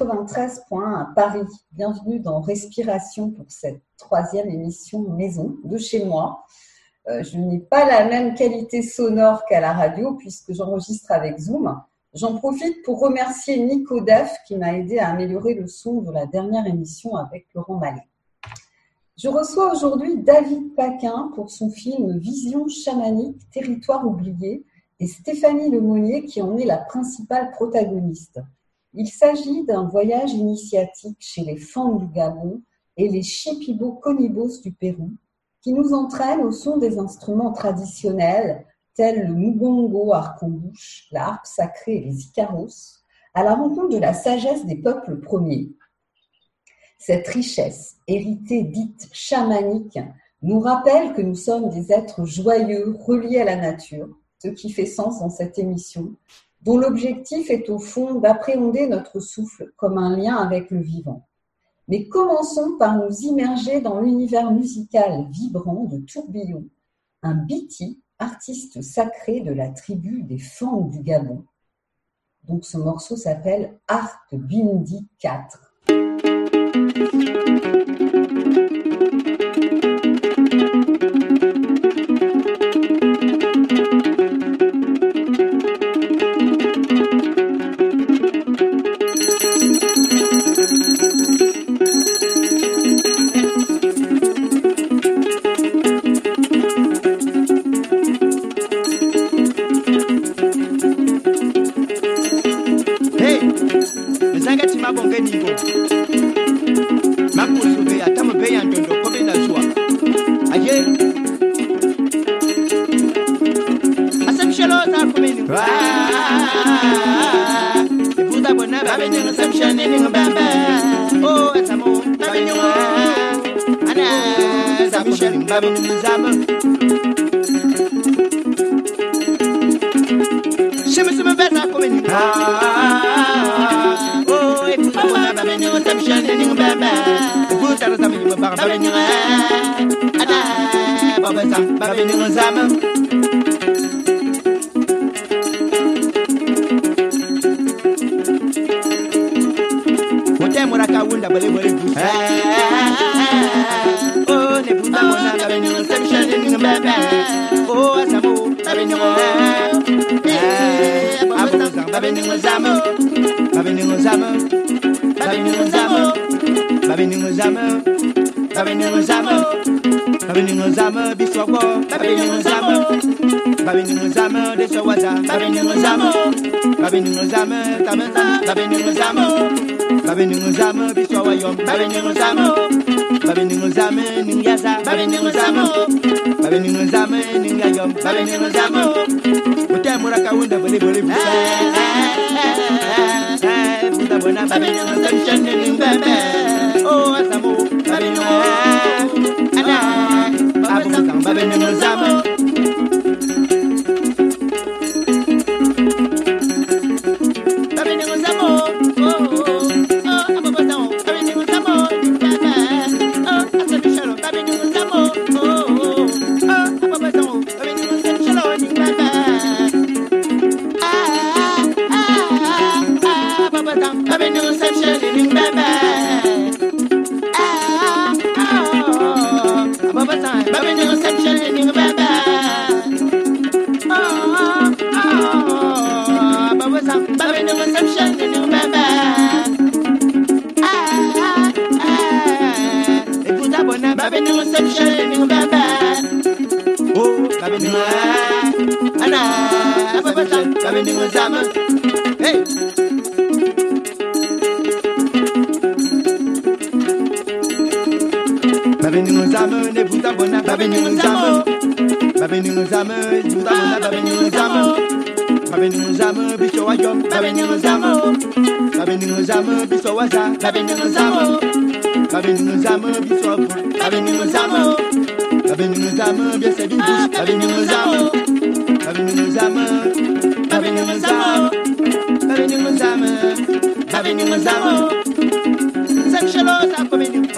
93 points à Paris. Bienvenue dans Respiration pour cette troisième émission maison de chez moi. Euh, je n'ai pas la même qualité sonore qu'à la radio puisque j'enregistre avec Zoom. J'en profite pour remercier Nico Daff qui m'a aidé à améliorer le son de la dernière émission avec Laurent Mallet. Je reçois aujourd'hui David Paquin pour son film Vision chamanique, territoire oublié, et Stéphanie Lemonnier qui en est la principale protagoniste. Il s'agit d'un voyage initiatique chez les Fang du Gabon et les Shipibo Conibos du Pérou qui nous entraîne au son des instruments traditionnels tels le mugongo arc-en-bouche, la harpe sacrée et les icaros, à la rencontre de la sagesse des peuples premiers. Cette richesse, héritée dite chamanique, nous rappelle que nous sommes des êtres joyeux, reliés à la nature, ce qui fait sens dans cette émission, dont l'objectif est au fond d'appréhender notre souffle comme un lien avec le vivant. Mais commençons par nous immerger dans l'univers musical vibrant de Tourbillon, un biti, artiste sacré de la tribu des Fang du Gabon. Donc ce morceau s'appelle Art Bindi 4. babinu no sam shani ni ngamba o atamo ana sam shani babinu zam shimi simi bena kumini o ikumawa babinu sam shani ni ngamba gutara sam yiba babinu ana baba sam babinu zam bole bole buta. Oh, ne buta mona la benyo, se mi chale ni mbebe. Oh, asamu, la benyo. Abu buta, la benyo zamu, la benyo zamu, la benyo zamu, la benyo zamu, la benyo zamu. Babini nzama biswago, babini nzama, babini nzama deshawaza, babini nzama, babini nzama tamata, babini nzama babeninguzamo biswawa yom babeninguzamo babeninguzame ningyasa babeninguzamo babeninguzame ninga yom babeninguzamo mutemuraka wunda boliboli buta bona babeninguzamshande ningbebe o asamu babeningu ana babeninguzamo Dame ni mzama. Hey. Babe ni mzama ne buta bona babe ni mzama. Babe ni mzama buta bona babe ni mzama. Babe ni mzama bicho wa jom babe ni mzama. Babe ni mzama bicho wa za babe ni mzama. Babe ni mzama bicho bu babe ni mzama. Babe ni mzama bicho bi bush babe ni mzama. Babe ni mzama Babini mwenzamo, babini mwenzamo, babini mwenzamo. Semshelota babini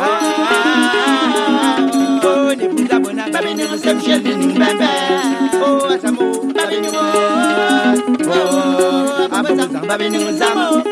Oh, ne buzabona babini semshelini mbembe. Oh, asamo babini mo. Oh, abazam babini mwenzamo.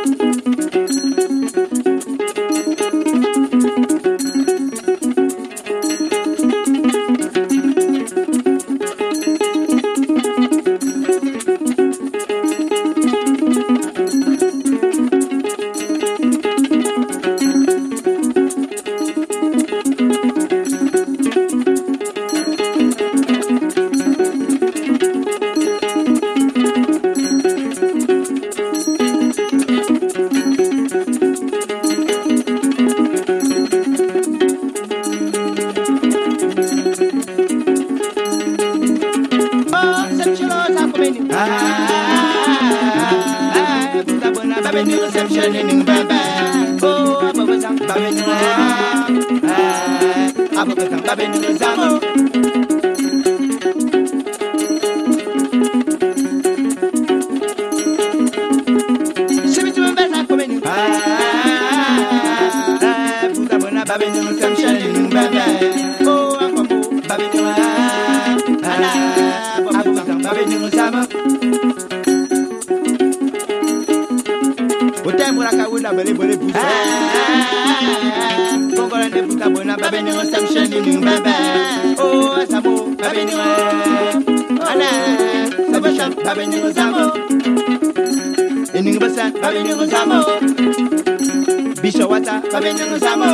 babinuzamo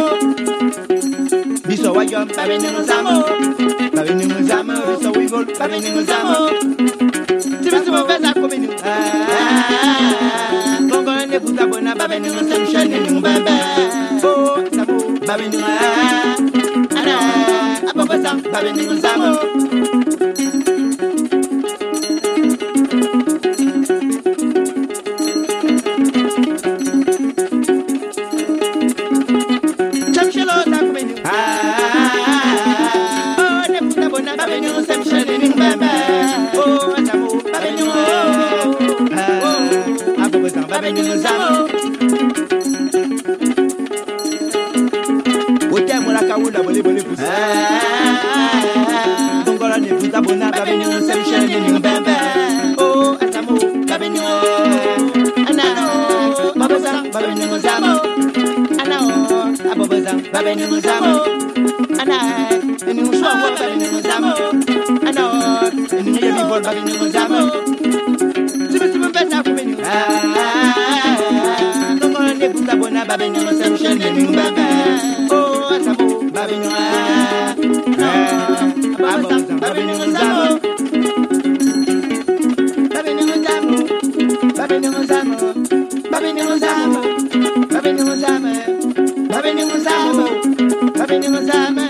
biso wayo babinuzamo babinuzamo biso wigol babinuzamo tibisumo veza kominu ah, bongo ne kutabona babinusamshane ningubamba babinuma ah, ana abongosam babinuzamo Baby, no, Every time I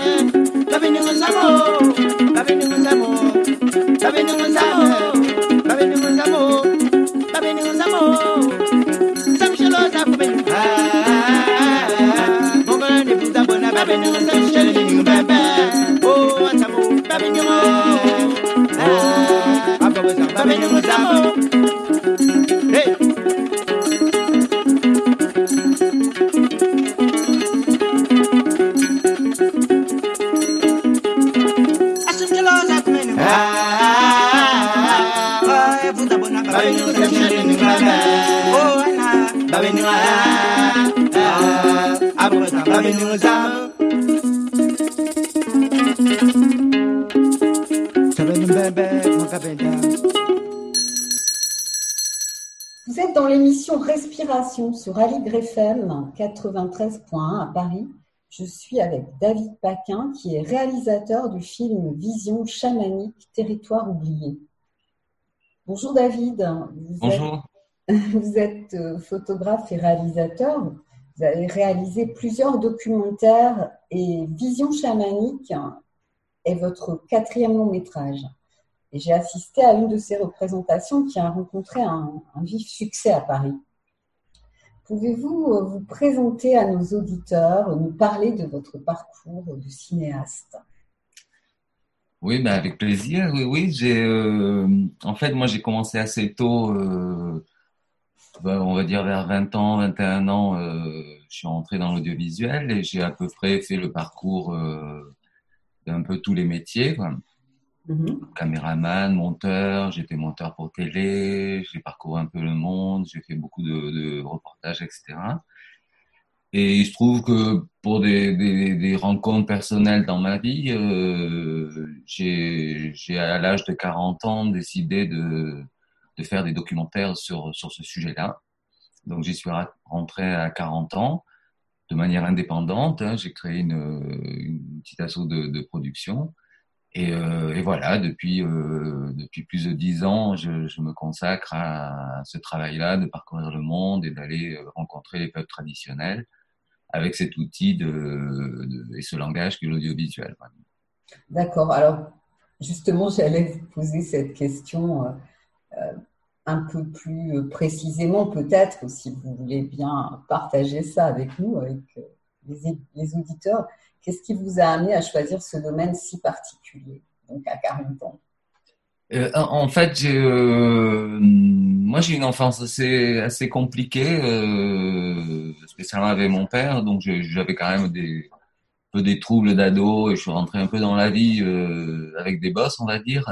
l'émission Respiration sur Aligre FM 93.1 à Paris. Je suis avec David Paquin, qui est réalisateur du film Vision chamanique, territoire oublié. Bonjour David. Vous Bonjour. Êtes, vous êtes euh, photographe et réalisateur. Vous avez réalisé plusieurs documentaires et Vision chamanique est votre quatrième long métrage. Et j'ai assisté à une de ces représentations qui a rencontré un, vif succès à Paris. Pouvez-vous euh, vous présenter à nos auditeurs, nous parler de votre parcours de cinéaste? Oui, ben avec plaisir. Oui, oui. J'ai, euh, en fait, moi, j'ai commencé assez tôt. Euh, ben, on va dire vers 20 ans, 21 ans, je suis entré dans l'audiovisuel et j'ai à peu près fait le parcours d'un peu tous les métiers. Mhm. Caméraman, monteur, fait monteur pour télé, j'ai parcouru un peu le monde, j'ai fait beaucoup de, reportages, etc. Et il se trouve que pour des, rencontres personnelles dans ma vie, euh, j'ai à l'âge de 40 ans décidé de, de faire des documentaires sur, sur ce sujet-là. Donc j'y suis rentré à 40 ans de manière indépendante. Hein. J'ai créé une, une petite de, de production. Et, euh, et, voilà, depuis, euh, depuis plus de dix ans, je, me consacre à, ce travail-là, de parcourir le monde et d'aller euh, rencontrer les peuples traditionnels avec cet outil et ce langage que l'audiovisuel. D'accord. Alors, justement, j'allais vous poser cette question un peu plus précisément, peut-être, si vous voulez bien partager ça avec nous, avec les auditeurs. Qu'est-ce qui vous a amené à choisir ce domaine si particulier, donc à 40 ans? Euh, en fait, euh, moi j'ai une enfance assez assez compliquée, euh, spécialement avec mon père, donc j'avais quand même des peu des troubles d'ado et je suis rentré un peu dans la vie euh, avec des bosses, on va dire.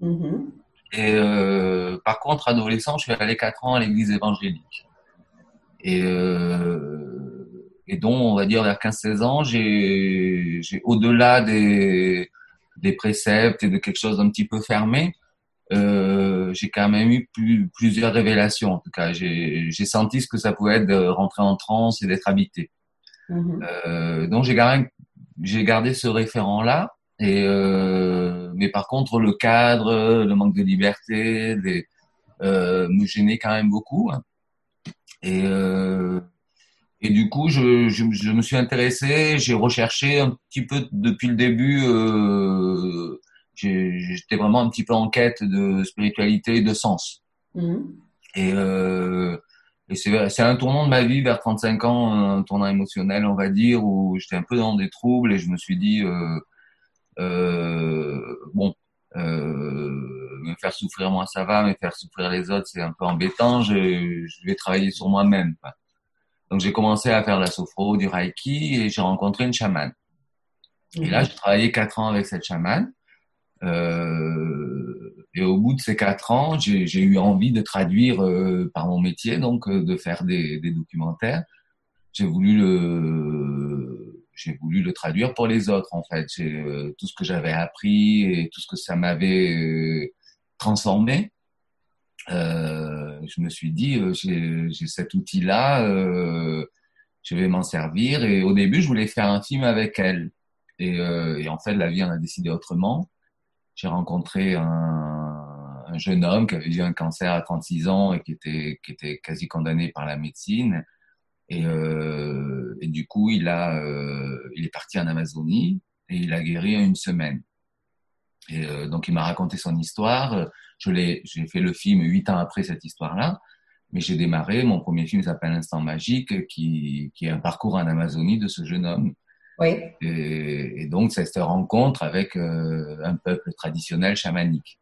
Mm-hmm. Et par contre, adolescent, je suis allé quatre ans à l'église évangélique. Et euh, et dont, on va dire, vers 15-16 ans, j'ai, j'ai au-delà des, des préceptes et de quelque chose d'un petit peu fermé, euh, j'ai quand même eu plus, plusieurs révélations. En tout cas, j'ai, j'ai senti ce que ça pouvait être de rentrer en transe et d'être habité. Mm-hmm. Euh, donc, j'ai gardé, j'ai gardé ce référent-là. Et euh, mais par contre, le cadre, le manque de liberté, les, euh, me gênait quand même beaucoup. Hein. Et euh, et du coup, je, je, je me suis intéressé, j'ai recherché un petit peu depuis le début. Euh, J'étais vraiment un petit peu en quête de spiritualité et de sens. Mmh. Et, euh, et c'est un tournant de ma vie vers 35 ans, un tournant émotionnel, on va dire, où j'étais un peu dans des troubles et je me suis dit, euh, euh, bon, euh, me faire souffrir moi ça va, me faire souffrir les autres c'est un peu embêtant, je, je vais travailler sur moi-même. Donc j'ai commencé à faire la sophro, du reiki et j'ai rencontré une chamane. Et là, j'ai travaillé quatre ans avec cette chamane. Euh, et au bout de ces quatre ans, j'ai eu envie de traduire euh, par mon métier, donc euh, de faire des, documentaires. J'ai voulu le, j'ai voulu le traduire pour les autres en fait. Euh, tout ce que j'avais appris et tout ce que ça m'avait transformé. Euh, je me suis dit, euh, j'ai cet outil-là, euh, je vais m'en servir. Et au début, je voulais faire un film avec elle. Et, et en fait, la vie en a décidé autrement. J'ai rencontré un, un, jeune homme qui avait eu un cancer à 36 ans et qui était, qui était quasi condamné par la médecine. Et, euh, et du coup, il a, euh, il est parti en Amazonie et il a guéri en une semaine. Et euh, donc, il m'a raconté son histoire. Je l'ai, j'ai fait le film huit ans après cette histoire-là, mais j'ai démarré. Mon premier film s'appelle Instant magique, qui, qui est un parcours en Amazonie de ce jeune homme. Oui. Et, et donc, c'est cette rencontre avec euh, un peuple traditionnel chamanique.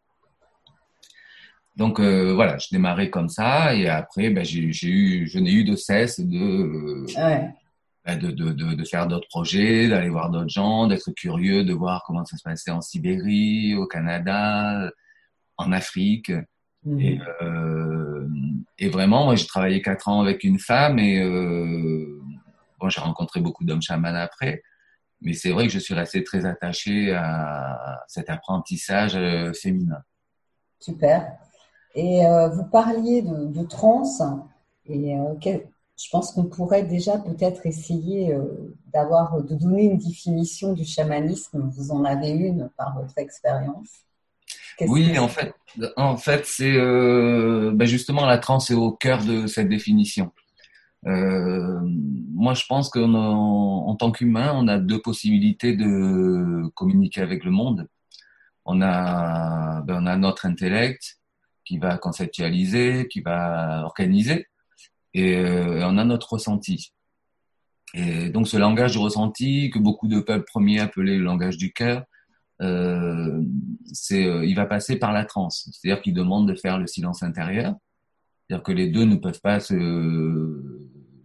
Donc euh, voilà, je démarrais comme ça et après, ben, j'ai, j'ai eu, je n'ai eu de cesse de, ouais. Ben, de, de, de, de, faire d'autres projets, d'aller voir d'autres gens, d'être curieux, de voir comment ça se passait en Sibérie, au Canada, en Afrique. Mmh. Et, euh, et, vraiment, moi, j'ai travaillé quatre ans avec une femme et euh, bon, j'ai rencontré beaucoup d'hommes chamans après. Mais c'est vrai que je suis resté très attaché à cet apprentissage euh, féminin. Super. Et euh, vous parliez de, de trans et euh, je pense qu'on pourrait déjà peut-être essayer euh, d'avoir de donner une définition du chamanisme. Vous en avez une par votre expérience. Oui, que... en fait, en fait, c'est euh, ben justement la transe est au cœur de cette définition. Euh, moi, je pense qu'en en tant qu'humain, on a deux possibilités de communiquer avec le monde. On a, ben, on a notre intellect qui va conceptualiser, qui va organiser, et, euh, on a notre ressenti. Et donc, ce langage de ressenti que beaucoup de peuples premiers appelaient le langage du cœur, euh, c'est, euh, il va passer par la transe. C'est-à-dire qu'il demande de faire le silence intérieur. C'est-à-dire que les deux ne peuvent pas se,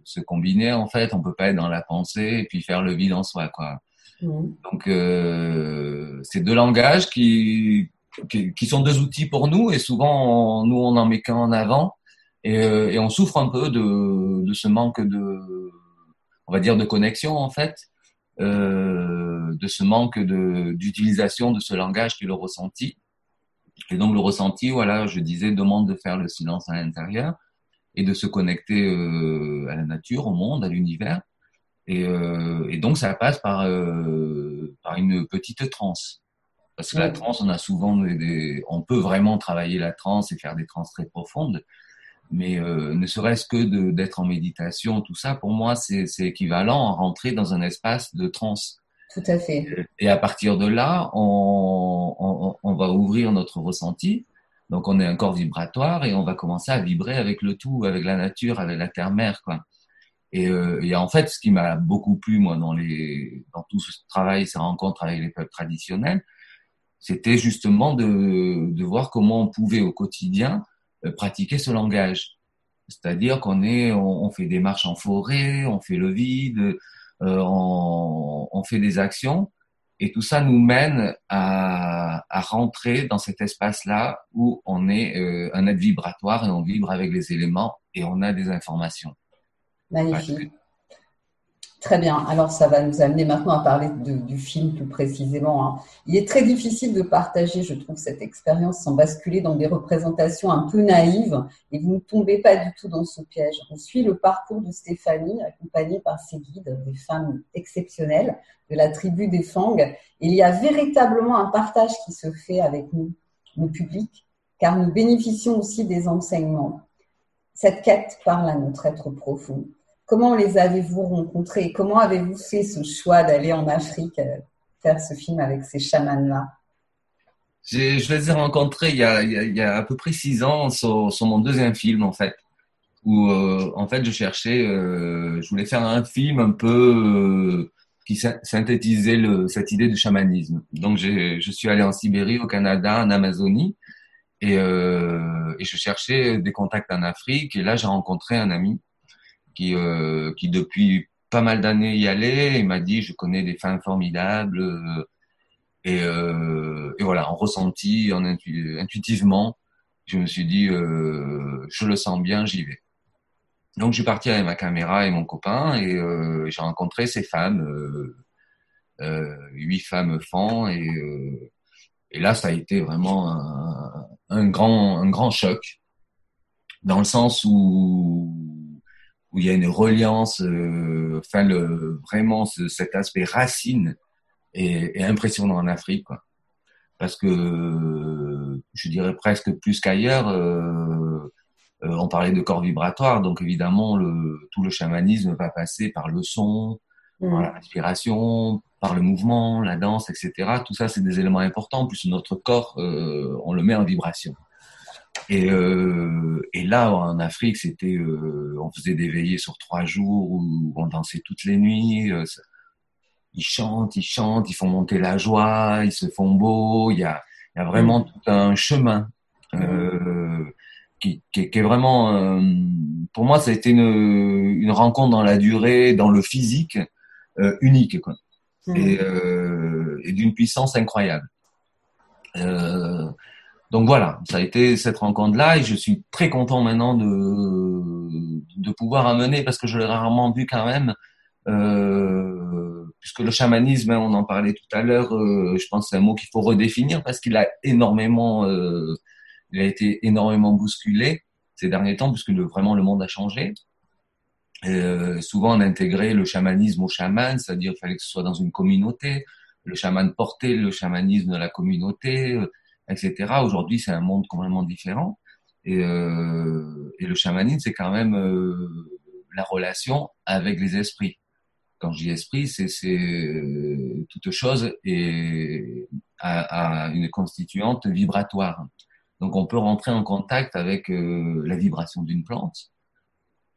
se combiner en fait. On peut pas être dans la pensée et puis faire le vide en soi, quoi. Mmh. Donc euh, c'est deux langages qui, qui, qui sont deux outils pour nous et souvent nous on en met qu'un en avant et, euh, et, on souffre un peu de, de ce manque de on va dire de connexion en fait euh, de ce manque de d'utilisation de ce langage qui est le ressenti et donc le ressenti voilà je disais demande de faire le silence à l'intérieur et de se connecter euh, à la nature, au monde, à l'univers. Et, euh, et, donc ça passe par, par une petite transe. Parce que la transe, on a souvent des, on peut vraiment travailler la transe et faire des transes très profondes, mais euh, ne serait-ce que d'être en méditation, tout ça, pour moi, c'est équivalent à rentrer dans un espace de transe. Tout à fait. Et à partir de là, on, on, on va ouvrir notre ressenti donc on est un corps vibratoire et on va commencer à vibrer avec le tout, avec la nature, avec la terre-mère, quoi. Et, euh, et, en fait, ce qui m'a beaucoup plu moi dans les dans tout ce travail, ces rencontres avec les peuples traditionnels, c'était justement de, de voir comment on pouvait au quotidien pratiquer ce langage. C'est-à-dire qu'on est, on, fait des marches en forêt, on fait le vide, euh, on, on fait des actions et tout ça nous mène à, à rentrer dans cet espace-là où on est euh, un être vibratoire et on vibre avec les éléments et on a des informations. Magnifique. Très bien. Alors, ça va nous amener maintenant à parler du film plus précisément. Hein. Il est très difficile de partager, je trouve, cette expérience sans basculer dans des représentations un peu naïves et vous ne tombez pas du tout dans ce piège. On suit le parcours de Stéphanie, accompagnée par ses guides, des femmes exceptionnelles de la tribu des Fang. il y a véritablement un partage qui se fait avec nous, le public, car nous bénéficions aussi des enseignements. Cette quête parle à notre être profond. Comment les avez-vous rencontrés? Comment avez-vous fait ce choix d'aller en Afrique euh, faire ce film avec ces chamans-là? Je les ai rencontrés il y, a, à peu près six ans sur, mon deuxième film en fait, où euh, en fait je cherchais, euh, je voulais faire un film un peu qui synthétisait cette idée du chamanisme. Donc je suis allé en Sibérie, au Canada, en Amazonie, et, et je cherchais des contacts en Afrique. Et là j'ai rencontré un ami qui, euh, qui depuis pas mal d'années y allait. Il m'a dit, je connais des femmes formidables. Euh, et, euh, et, voilà, en ressenti, en intuitivement, je me suis dit, je le sens bien, j'y vais. Donc, je suis parti avec ma caméra et mon copain et j'ai rencontré ces femmes, huit femmes fans et, et là, ça a été vraiment un, grand, un grand choc dans le sens où où il y a une reliance, euh, enfin le, vraiment ce, cet aspect racine est, est, impressionnant en Afrique, quoi. parce que je dirais presque plus qu'ailleurs, euh, euh, on parlait de corps vibratoire, donc évidemment le, tout le chamanisme va passer par le son, mmh. par la respiration, par le mouvement, la danse, etc. Tout ça c'est des éléments importants, plus notre corps, euh, on le met en vibration. Et, euh, et là, en Afrique, c'était, euh, on faisait des veillées sur trois jours où on dansait toutes les nuits. Euh, ils chantent, ils chantent, ils font monter la joie, ils se font beaux. Il y a, il y a vraiment mm. tout un chemin euh, qui, qui, qui, est vraiment, pour moi, ça a été une, une rencontre dans la durée, dans le physique, unique, quoi. Mm. Et, et d'une puissance incroyable. Euh, donc voilà, ça a été cette rencontre-là et je suis très content maintenant de, de pouvoir amener, parce que je l'ai rarement vu quand même, euh, puisque le chamanisme, hein, on en parlait tout à l'heure, euh, je pense que c'est un mot qu'il faut redéfinir parce qu'il a énormément, euh, il a été énormément bousculé ces derniers temps, puisque vraiment le monde a changé. Euh, souvent on intégrait le chamanisme au chaman, c'est-à-dire qu'il fallait que ce soit dans une communauté. Le chaman portait le chamanisme de la communauté etc. Aujourd'hui, c'est un monde complètement différent. Et, euh, et le chamanisme, c'est quand même euh, la relation avec les esprits. Quand je dis esprit, c'est toute chose et à, une constituante vibratoire. Donc on peut rentrer en contact avec la vibration d'une plante.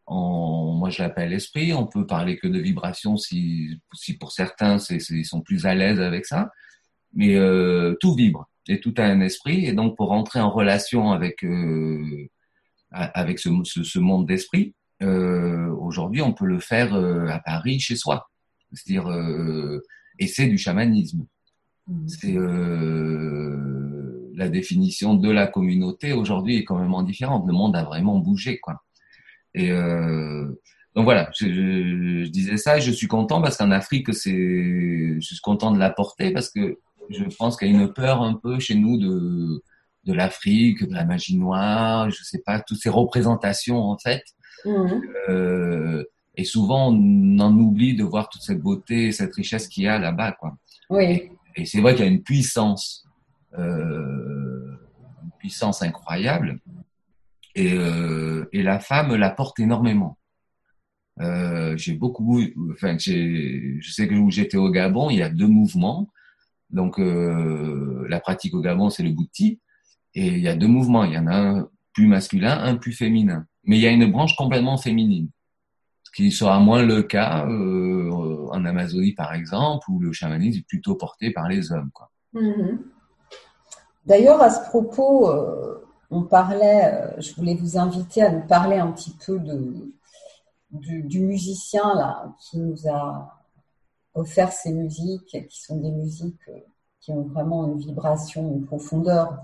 moi, je l'appelle esprit. On peut parler que de vibration si, si pour certains, ils sont plus à l'aise avec ça. Mais tout vibre et tout a un esprit. Et donc, pour rentrer en relation avec euh, avec ce, ce, monde d'esprit, euh, aujourd'hui, on peut le faire euh, à Paris, chez soi. C'est-à-dire, et c'est du chamanisme. Mmh. C'est la définition de la communauté aujourd'hui est quand même différente. Le monde a vraiment bougé, quoi. Et donc voilà, je, je, disais ça et je suis content parce qu'en Afrique, c'est, je suis content de l'apporter parce que je pense qu'il y a une peur un peu chez nous de, de l'Afrique, de la magie noire, je sais pas, toutes ces représentations en fait. Mhm. Euh, et souvent, on en oublie de voir toute cette beauté, cette richesse qu'il y a là-bas, quoi. Oui. Et, c'est vrai qu'il y a une puissance, euh, une puissance incroyable. Et, euh, et la femme la porte énormément. Euh, j'ai beaucoup, enfin, je sais que où j'étais au Gabon, il y a deux mouvements. Donc, euh, la pratique au Gabon, c'est le bouti. Et il y a deux mouvements. Il y en a un plus masculin, un plus féminin. Mais il y a une branche complètement féminine. Ce qui sera moins le cas euh, en Amazonie, par exemple, où le chamanisme est plutôt porté par les hommes. Mhm. D'ailleurs, à ce propos, euh, on parlait, je voulais vous inviter à nous parler un petit peu de, du, du musicien là, qui nous a offert ces musiques qui sont des musiques euh, qui ont vraiment une vibration, une profondeur.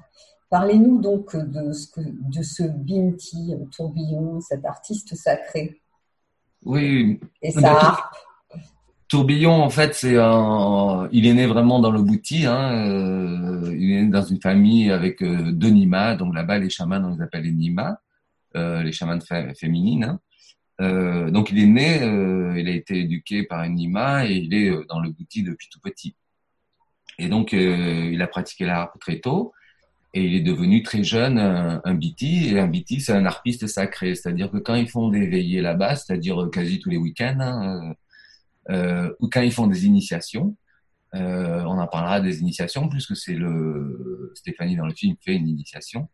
Parlez-nous donc de ce, que, de ce Binti euh, Tourbillon, cet artiste sacré. Oui. Et sa harpe. Tourbillon, en fait, c'est un, il est né vraiment dans le Bouti. Hein, euh, il est né dans une famille avec deux Nima. Donc là-bas, les chamans, on les appelle les Nima, les chamans féminines. Hein. Euh, donc il est né, euh, il a été éduqué par une Nima et il est euh, dans le bouti depuis tout petit. Et donc il a pratiqué la harpe très tôt et il est devenu très jeune un, un. Et un biti c'est un harpiste sacré, c'est-à-dire que quand ils font des veillées là-bas, c'est-à-dire quasi tous les week-ends, hein, ou quand ils font des initiations, on en parlera des initiations puisque c'est le Stéphanie dans le film fait une initiation.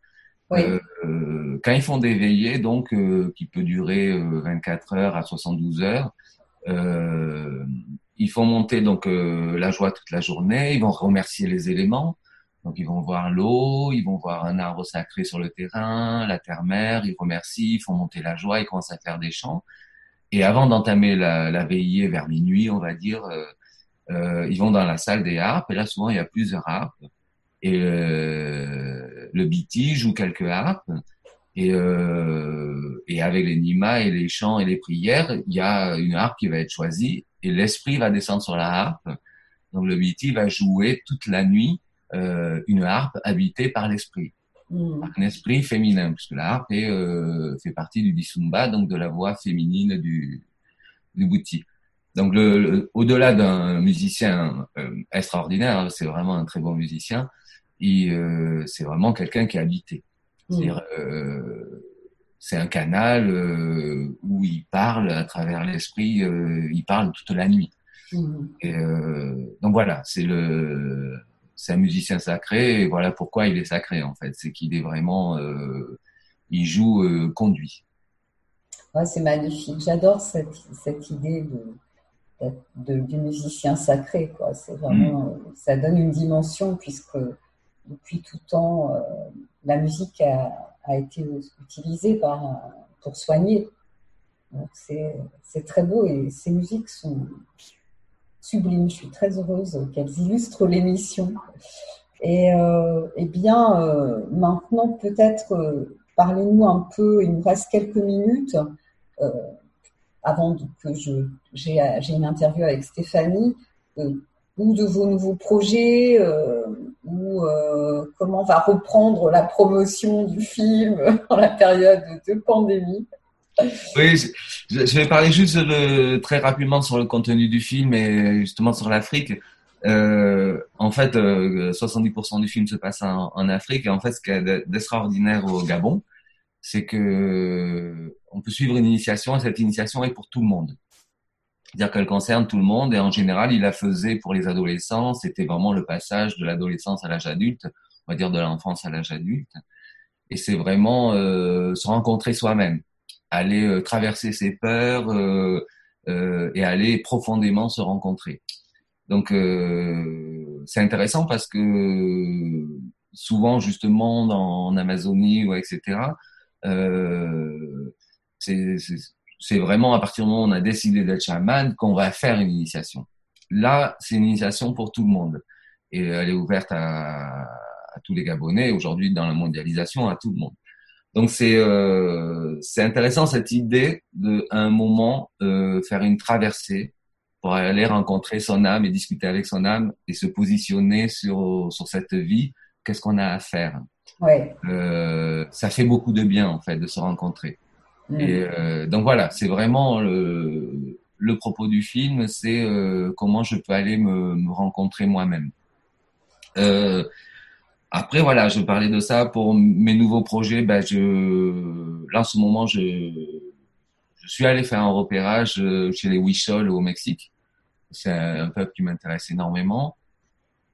Euh, quand ils font des veillées, donc euh, qui peut durer 24 euh, heures à 72 heures, ils font monter donc la joie toute la journée. Ils vont remercier les éléments. Donc ils vont voir l'eau, ils vont voir un arbre sacré sur le terrain, la terre-mère, ils remercient, ils font monter la joie, ils commencent à faire des chants. Et avant d'entamer la, la, veillée vers minuit, on va dire, euh, ils vont dans la salle des harpes. Et là, souvent, il y a plusieurs harpes et euh, le biti joue quelques harpes et, euh, et avec les nima et les chants et les prières, il y a une harpe qui va être choisie et l'esprit va descendre sur la harpe. Donc le biti va jouer toute la nuit euh, une harpe habitée par l'esprit, mmh. un esprit féminin, puisque la harpe est, euh, fait partie du bisumba, donc de la voix féminine du, du bouti. Donc le, au-delà d'un musicien extraordinaire, c'est vraiment un très bon musicien, euh, c'est vraiment quelqu'un qui est habité. cest mm. euh, c'est un canal euh, où il parle à travers l'esprit, il parle toute la nuit. Mm. Et, donc voilà, c'est le, c'est un musicien sacré. Et voilà pourquoi il est sacré en fait, c'est qu'il est vraiment, il joue conduit. Ouais, c'est magnifique. J'adore cette, cette idée de, de, du musicien sacré. Quoi. C'est vraiment, mm. ça donne une dimension puisque depuis tout temps, euh, la musique a, été utilisée pour soigner. C'est très beau et ces musiques sont sublimes. Je suis très heureuse qu'elles illustrent l'émission. Et, euh, eh bien, euh, maintenant, peut-être, parlez-nous un peu, il nous reste quelques minutes avant que j'ai une interview avec Stéphanie, ou de vos nouveaux projets, ou euh, comment va reprendre la promotion du film dans la période de pandémie. Oui, je, vais parler juste très rapidement sur le contenu du film et justement sur l'Afrique. Euh, en fait, 70% euh, du film se passe en, Afrique et en fait, ce qui est d'extraordinaire au Gabon, c'est que on peut suivre une initiation et cette initiation est pour tout le monde. C'est-à-dire qu'elle concerne tout le monde et en général, il la faisait pour les adolescents. C'était vraiment le passage de l'adolescence à l'âge adulte, on va dire de l'enfance à l'âge adulte. Et c'est vraiment euh, se rencontrer soi-même, aller euh, traverser ses peurs euh, euh, et aller profondément se rencontrer. Donc euh, c'est intéressant parce que souvent justement dans, en Amazonie ou etc. Euh, c'est vraiment à partir du moment où on a décidé d'être chaman qu'on va faire une initiation. Là, c'est une initiation pour tout le monde et elle est ouverte à, à tous les Gabonais aujourd'hui dans la mondialisation à tout le monde. Donc c'est euh, c'est intéressant cette idée de à un moment euh, faire une traversée pour aller rencontrer son âme et discuter avec son âme et se positionner sur sur cette vie. Qu'est-ce qu'on a à faire? Ouais. euh, Ça fait beaucoup de bien en fait de se rencontrer. Mm. Et euh, donc voilà, c'est vraiment le, le propos du film, c'est euh, comment je peux aller me, me rencontrer moi-même. Euh, après voilà, je parlais de ça pour mes nouveaux projets. Ben je, là en ce moment, je, je suis allé faire un repérage euh, chez les Huichol au Mexique. C'est un, un peuple qui m'intéresse énormément.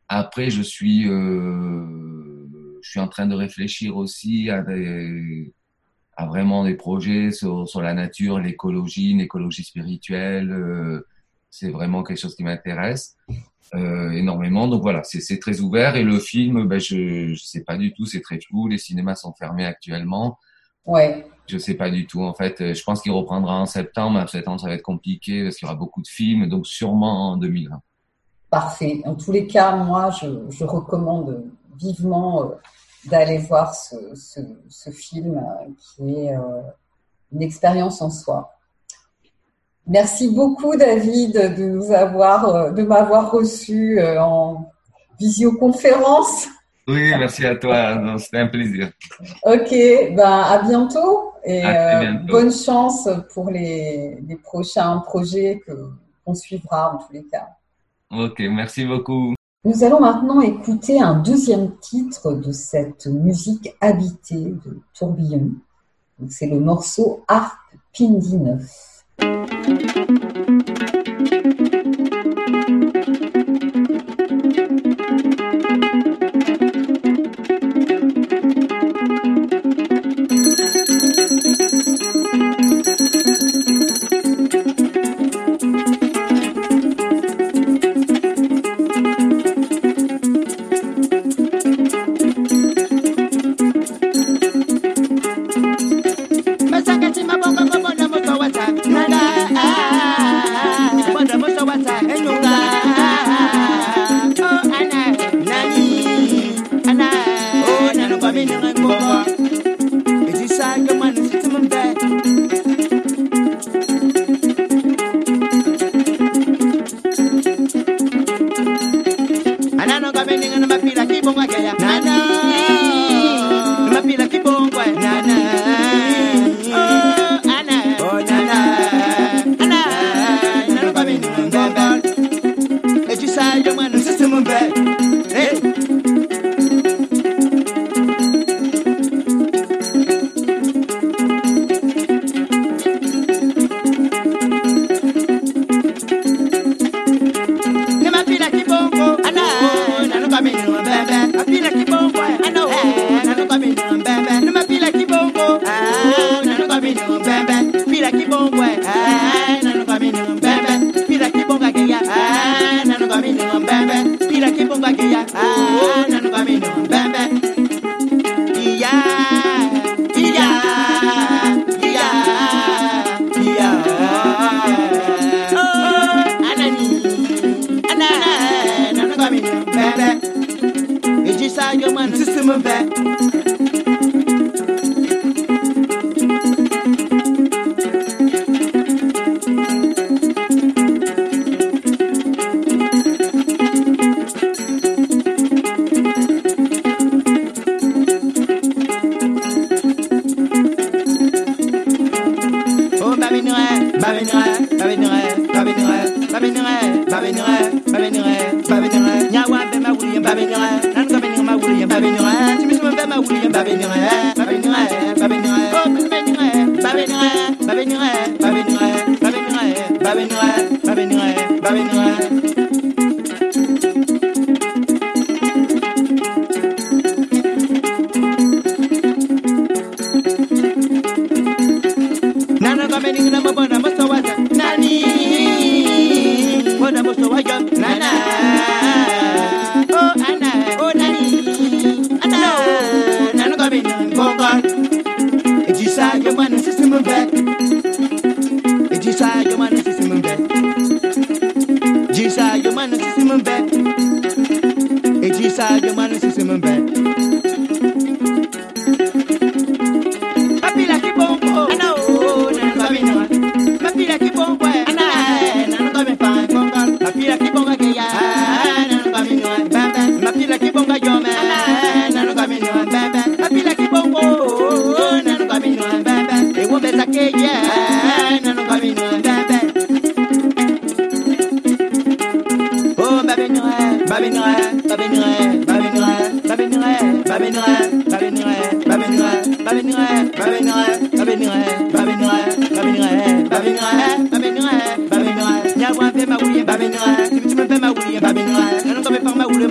Après, je suis, euh, je suis en train de réfléchir aussi à des, à vraiment des projets sur, sur la nature, l'écologie, une écologie spirituelle. euh, c'est vraiment quelque chose qui m'intéresse euh, énormément. Donc voilà, c'est très ouvert. Et le film, ben, je ne sais pas du tout, c'est très flou. Les cinémas sont fermés actuellement. Ouais. Je sais pas du tout. En fait, je pense qu'il reprendra en septembre. En septembre, ça va être compliqué parce qu'il y aura beaucoup de films. Donc sûrement en 2020. Parfait. En tous les cas, moi, je, je recommande vivement euh, d'aller voir ce, ce, ce film euh, qui est euh, une expérience en soi. Merci beaucoup, David, de nous avoir, euh, de m'avoir reçu en visioconférence. Oui, merci à toi. C'était un plaisir. Ok, ben à bientôt et À très bientôt. bonne chance pour les, les prochains projets que qu'on suivra en tous les cas. Ok, merci beaucoup. Nous allons maintenant écouter un deuxième titre de cette musique habitée de Tourbillon. C'est le morceau Harp Pindi 9. back. It's just how your man system back.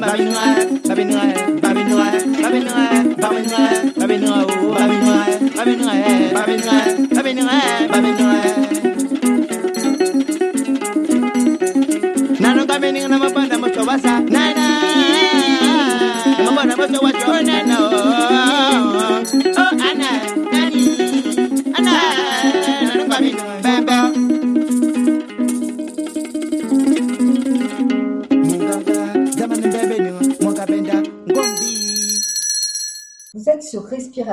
Babylon,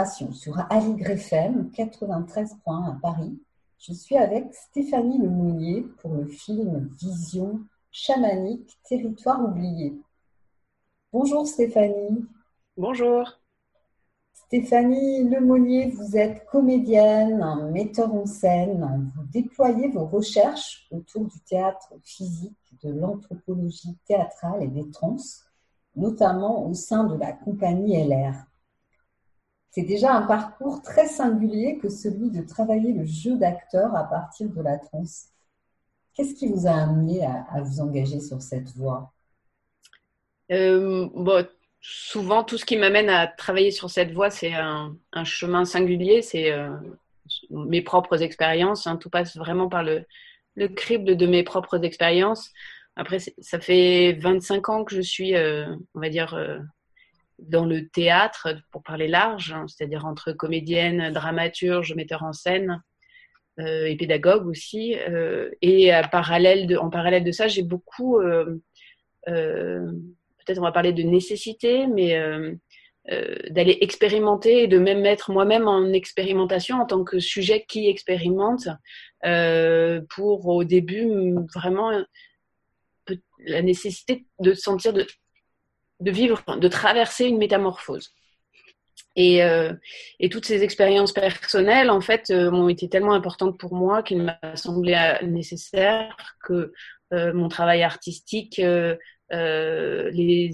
sur Aligre FM 93.1 à Paris. Je suis avec Stéphanie Lemonnier pour le film Vision chamanique, territoire oublié. Bonjour Stéphanie. Bonjour. Stéphanie Lemonnier, vous êtes comédienne, metteur en scène. Vous déployez vos recherches autour du théâtre physique, de l'anthropologie théâtrale et des trans, notamment au sein de la compagnie LR. C'est déjà un parcours très singulier que celui de travailler le jeu d'acteur à partir de la transe. Qu'est-ce qui vous a amené à, vous engager sur cette voie? Euh, bon, souvent, tout ce qui m'amène à travailler sur cette voie, c'est un, chemin singulier, c'est euh, mes propres expériences. hein. tout passe vraiment par le, le crible de mes propres expériences. Après, ça fait 25 ans que je suis, euh, on va dire, dans le théâtre, pour parler large, hein, c'est-à-dire entre comédienne, dramaturge, metteur en scène euh, et pédagogue aussi. euh, et en parallèle de ça, j'ai beaucoup, euh, peut-être on va parler de nécessité, mais d'aller expérimenter et de même mettre moi-même en expérimentation en tant que sujet qui expérimente pour au début vraiment la nécessité de sentir de, de vivre, de traverser une métamorphose. Et, euh, et toutes ces expériences personnelles, en fait, euh, ont été tellement importantes pour moi qu'il m'a semblé euh, nécessaire que euh, mon travail artistique, les,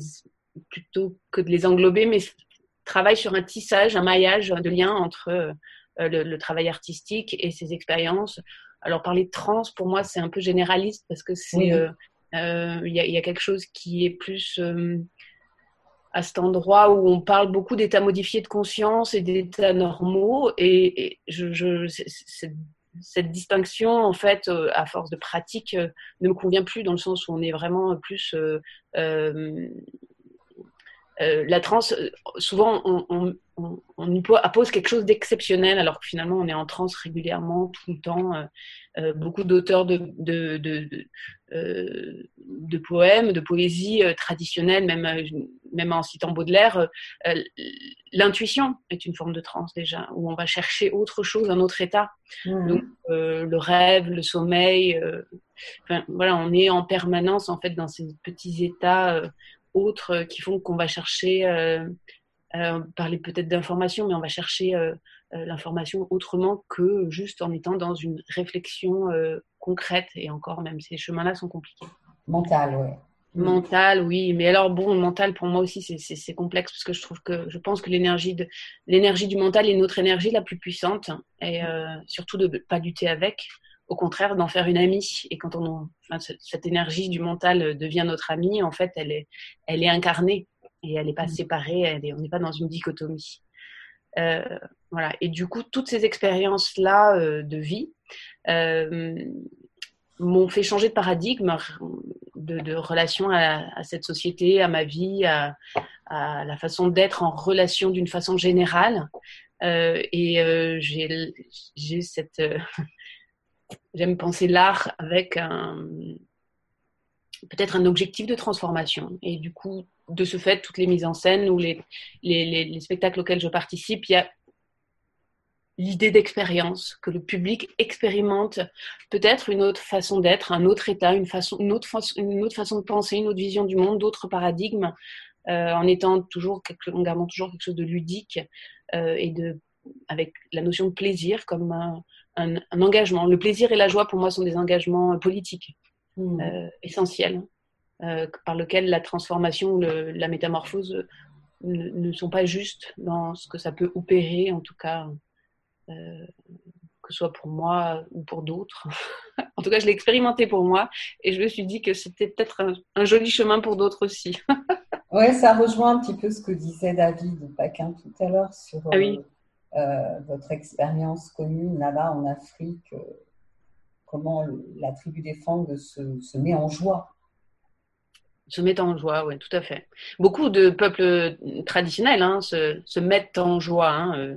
plutôt que de les englober, mais travaille sur un tissage, un maillage de liens entre le, le travail artistique et ces expériences. Alors parler de trans, pour moi, c'est un peu généraliste parce que c'est Oui. il y, a, il y a quelque chose qui est plus à cet endroit où on parle beaucoup d'états modifiés de conscience et d'états normaux. Et, je, cette distinction, en fait, euh, à force de pratique, euh, ne me convient plus dans le sens où on est vraiment plus. euh, euh, la transe, euh, souvent, on, on, on, on appose quelque chose d'exceptionnel, alors que finalement, on est en transe régulièrement, tout le temps. Euh, beaucoup d'auteurs de, de, de, de, euh, de poèmes, de poésie traditionnelle, même, même en citant Baudelaire, l'intuition est une forme de transe déjà, où on va chercher autre chose, un autre état. Mhm. Donc, le rêve, le sommeil, enfin, voilà, on est en permanence en fait dans ces petits états autres euh, qui font qu'on va chercher, euh, euh, parler peut-être d'information, mais on va chercher l'information autrement que juste en étant dans une réflexion concrète. Et encore, même ces chemins-là sont compliqués. Mental, ouais. Mental, oui, mais alors bon, le mental pour moi aussi c'est- complexe parce que je trouve que je pense que l'énergie du mental est notre énergie la plus puissante et euh, surtout de pas lutter avec, au contraire d'en faire une amie. Et quand on, enfin, cette énergie du mental devient notre amie, en fait, elle est elle est incarnée et elle n'est pas Mm. séparée, elle est, on n'est pas dans une dichotomie. Euh, voilà. Et du coup, toutes ces expériences là de vie. euh, m'ont fait changer de paradigme, de, de relation à, à, cette société, à ma vie, à, à la façon d'être en relation d'une façon générale. Euh, et euh, j'ai cette. Euh, J'aime penser l'art avec peut-être un objectif de transformation. Et du coup, de ce fait, toutes les mises en scène ou les, les, les spectacles auxquels je participe, il y a l'idée d'expérience, que le public expérimente peut-être une autre façon d'être, un autre état, une, façon, une, autre, façon de penser, une autre vision du monde, d'autres paradigmes, euh, en étant toujours, en gardant toujours quelque chose de ludique euh, et de, avec la notion de plaisir comme un, un, engagement. Le plaisir et la joie, pour moi, sont des engagements politiques mmh. euh, essentiels, euh, par lesquels la transformation, la métamorphose ne, ne, sont pas justes dans ce que ça peut opérer, en tout cas euh, que ce soit pour moi ou pour d'autres. en tout cas, je l'ai expérimenté pour moi et je me suis dit que c'était peut-être un, joli chemin pour d'autres aussi. oui, ça rejoint un petit peu ce que disait David Paquin tout à l'heure sur ah oui. Euh, euh, votre expérience commune là-bas en Afrique, comment la tribu des Fang se, met en joie? Se met en joie, oui, tout à fait. Beaucoup de peuples traditionnels hein, se, mettent en joie. Hein,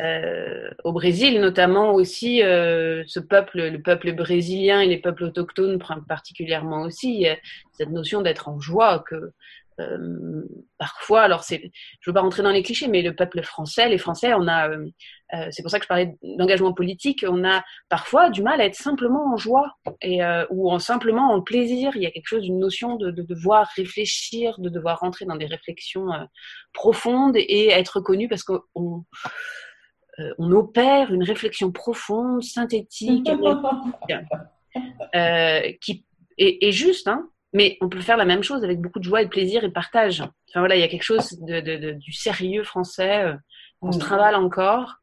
euh, au Brésil, notamment aussi, euh, ce peuple, le peuple brésilien et les peuples autochtones particulièrement aussi, cette notion d'être en joie que euh, parfois, alors c'est, je veux pas rentrer dans les clichés, mais le peuple français, les Français, on a, euh, euh, c'est pour ça que je parlais d'engagement politique, on a parfois du mal à être simplement en joie et ou en simplement en plaisir. Il y a quelque chose d'une notion de, de, devoir réfléchir, de devoir rentrer dans des réflexions profondes et être reconnu parce qu'on on opère une réflexion profonde, synthétique, qui est, juste, hein, mais on peut faire la même chose avec beaucoup de joie et de plaisir et de partage. Enfin voilà, il y a quelque chose de, du sérieux français euh, on se mm. travaille encore,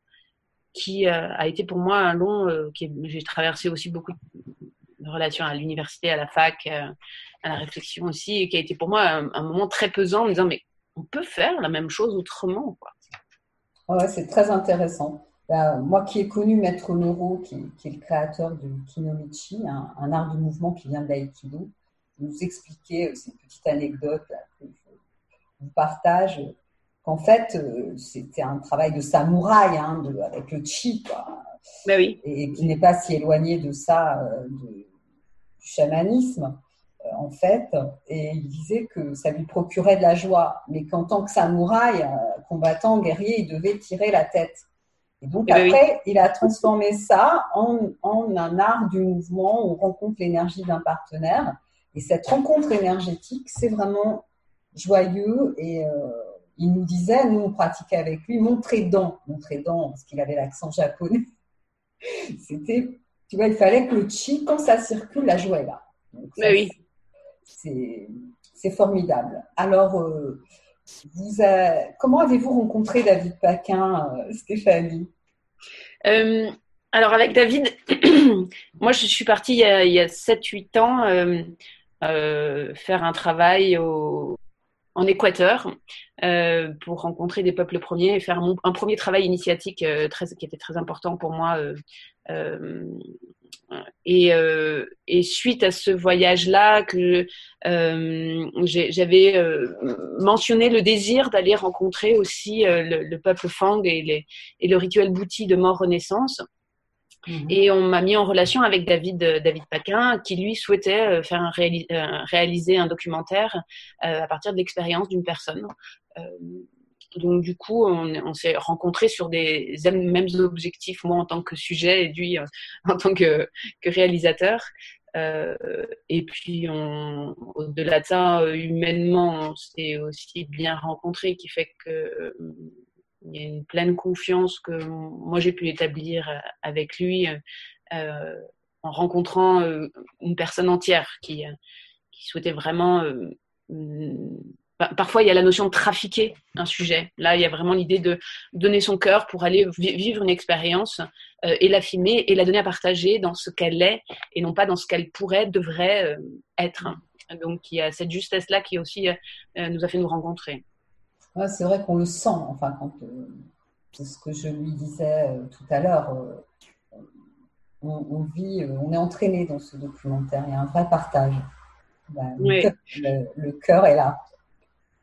qui a été pour moi un long, qui j'ai traversé aussi beaucoup de relations à l'université, à la fac, à la réflexion aussi, et qui a été pour moi un, un, moment très pesant en me disant mais on peut faire la même chose autrement, quoi c'est très intéressant. Ben, moi qui ai connu Maître Neuro, qui, est le créateur du Kinomichi, un, art du mouvement qui vient de l'aïkido, nous expliquait, euh, c'est une petite anecdote que je vous partage, qu'en fait, euh, c'était un travail de samouraï, hein, avec le chi, ben oui. et, qui n'est pas si éloigné de ça, euh, du chamanisme en fait, et il disait que ça lui procurait de la joie, mais qu'en tant que samouraï, euh, combattant, guerrier, il devait tirer la tête. Et donc eh ben après, il a transformé ça en, un art du mouvement où on rencontre l'énergie d'un partenaire. Et cette rencontre énergétique, c'est vraiment joyeux. Et euh, il nous disait, nous on pratiquait avec lui, montrer dents, montrer dents, parce qu'il avait l'accent japonais. C'était, tu vois, il fallait que le chi, quand ça circule, la joie est là. Donc, oui c'est formidable. Alors, euh, vous comment avez-vous rencontré David Paquin, euh, Stéphanie? Euh, Alors, avec David, moi, je suis partie il y a, a 7-8 ans faire un travail en Équateur pour rencontrer des peuples premiers et faire un premier travail initiatique très, qui était très important pour moi et, euh, suite à ce voyage-là, que euh, j'avais euh, mentionné le désir d'aller rencontrer aussi euh, le, peuple Fang et, et, le rituel Bouti de mort-renaissance. Mhm. Et on m'a mis en relation avec David, David Paquin, qui lui souhaitait faire un réaliser un documentaire à partir de l'expérience d'une personne. Donc du coup, on, s'est rencontrés sur des mêmes objectifs, moi en tant que sujet et lui euh, en tant que, réalisateur. Euh, et puis, au-delà de ça, humainement, on s'est aussi bien rencontrés, qui fait que euh, il y a une pleine confiance que moi j'ai pu établir avec lui en rencontrant une personne entière qui, qui souhaitait vraiment Parfois, il y a la notion de trafiquer un sujet. Là, il y a vraiment l'idée de donner son cœur pour aller vivre une expérience euh, et la filmer et la donner à partager dans ce qu'elle est et non pas dans ce qu'elle pourrait, devrait euh, être. Donc, il y a cette justesse-là qui aussi euh, nous a fait nous rencontrer. C'est vrai qu'on le sent. Enfin, quand c'est ce que je lui disais tout à l'heure. On, vit, on est entraîné dans ce documentaire. Il y a un vrai partage. Ben, le cœur est là.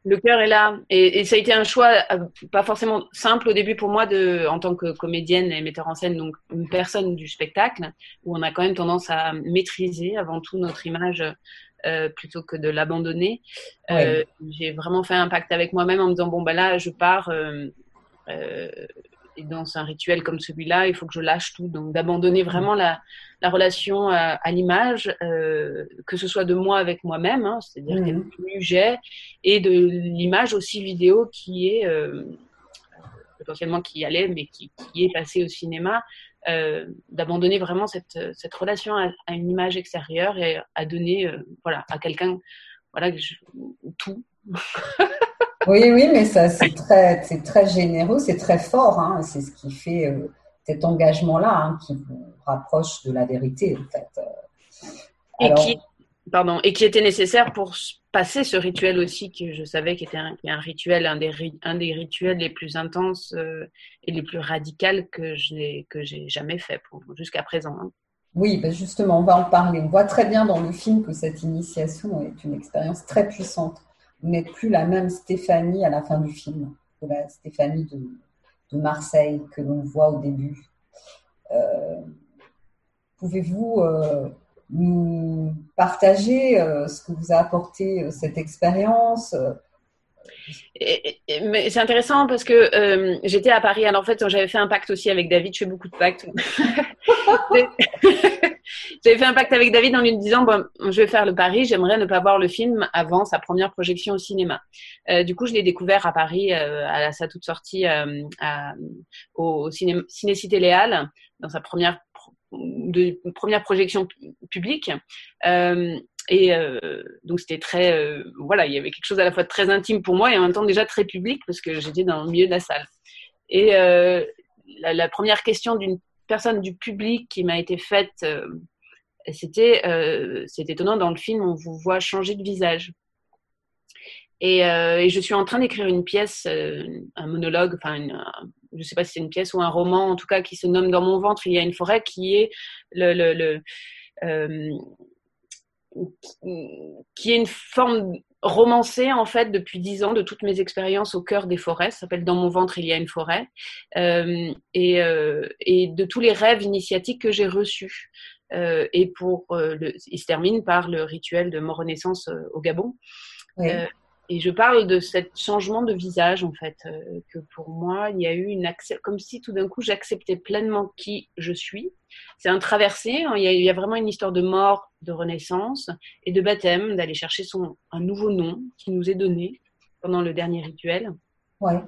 Le cœur est là. Et, ça a été un choix euh, pas forcément simple au début pour moi de, en tant que comédienne et metteur en scène, donc une personne du spectacle, où on a quand même tendance à maîtriser avant tout notre image euh, plutôt que de l'abandonner. Euh, J'ai vraiment fait un pacte avec moi-même en me disant bon bah là je pars euh, et dans un rituel comme celui-là, il faut que je lâche tout. Donc d'abandonner vraiment la, la relation à, à l'image, que ce soit de moi avec moi-même, hein, c'est-à-dire Mhm. quel flux j'ai, et de l'image aussi vidéo qui est potentiellement qui y allait, mais qui, qui est passée au cinéma, d'abandonner vraiment cette, cette relation à, à une image extérieure et à donner euh, voilà, à quelqu'un voilà, je- tout. Oui, oui, mais ça, c'est très, c'est très généreux, c'est très fort. Hein, c'est ce qui fait euh, cet engagement-là hein, qui vous rapproche de la vérité, en fait. Euh, Et qui, pardon, et qui était nécessaire pour passer ce rituel aussi que je savais qui était un, rituel, un des, rituels les plus intenses euh, et les plus radicaux que j'ai jamais fait jusqu'à présent. hein. Oui, ben justement, on va en parler. On voit très bien dans le film que cette initiation est une expérience très puissante. Vous n'êtes plus la même Stéphanie à la fin du film que la Stéphanie de, de Marseille que l'on voit au début. Euh, Pouvez-vous euh, nous partager euh, ce que vous a apporté euh, cette expérience euh, c'est intéressant parce que euh, j'étais à Paris. Alors en fait, j'avais fait un pacte aussi avec David. Je fais beaucoup de pactes. j'avais fait un pacte avec David en lui disant bon, je vais faire le Paris. J'aimerais ne pas voir le film avant sa première projection au cinéma. Euh, du coup, je l'ai découvert à Paris euh, à sa toute sortie à- au ciné Ciné-Cité Léal dans sa première de, première projection pu- publique. Euh, et euh, donc c'était très, euh, voilà, il y avait quelque chose à la fois très intime pour moi et en même temps déjà très public parce que j'étais dans le milieu de la salle. Et la, première question d'une personne du public qui m'a été faite, c'était, c'est étonnant dans le film, on vous voit changer de visage. Et, je suis en train d'écrire une pièce, un monologue, enfin, je sais pas si c'est une pièce ou un roman, en tout cas, qui se nomme Dans mon ventre, il y a une forêt, qui est le, le, le euh, qui est une forme romancée en fait depuis dix ans de toutes mes expériences au cœur des forêts. Ça s'appelle Dans mon ventre il y a une forêt euh, et, euh, et de tous les rêves initiatiques que j'ai reçus. Et pour le, il se termine par le rituel de mon renaissance au Gabon. oui. Et je parle de ce changement de visage, en fait, euh, que pour moi, il y a eu une comme si tout d'un coup j'acceptais pleinement qui je suis. C'est un traversé, hein, il y, a, il y a vraiment une histoire de mort, de renaissance et de baptême, d'aller chercher son, un nouveau nom qui nous est donné pendant le dernier rituel Ouais.